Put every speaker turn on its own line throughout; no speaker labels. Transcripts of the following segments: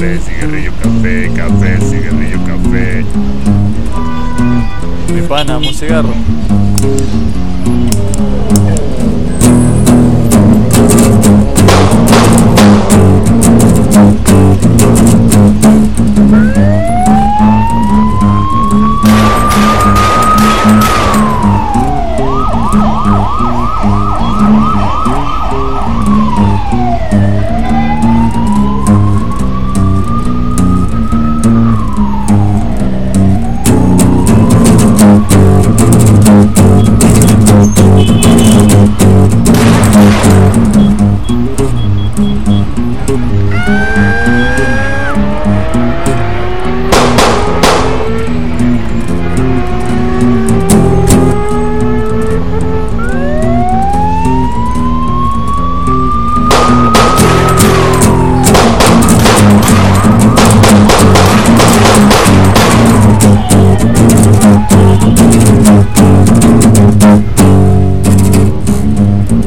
café, cigarrillo, café, café, cigarrillo, café.
Mi pana, un cigarro.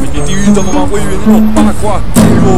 Menino, toma uma banho, menino, para com aquilo.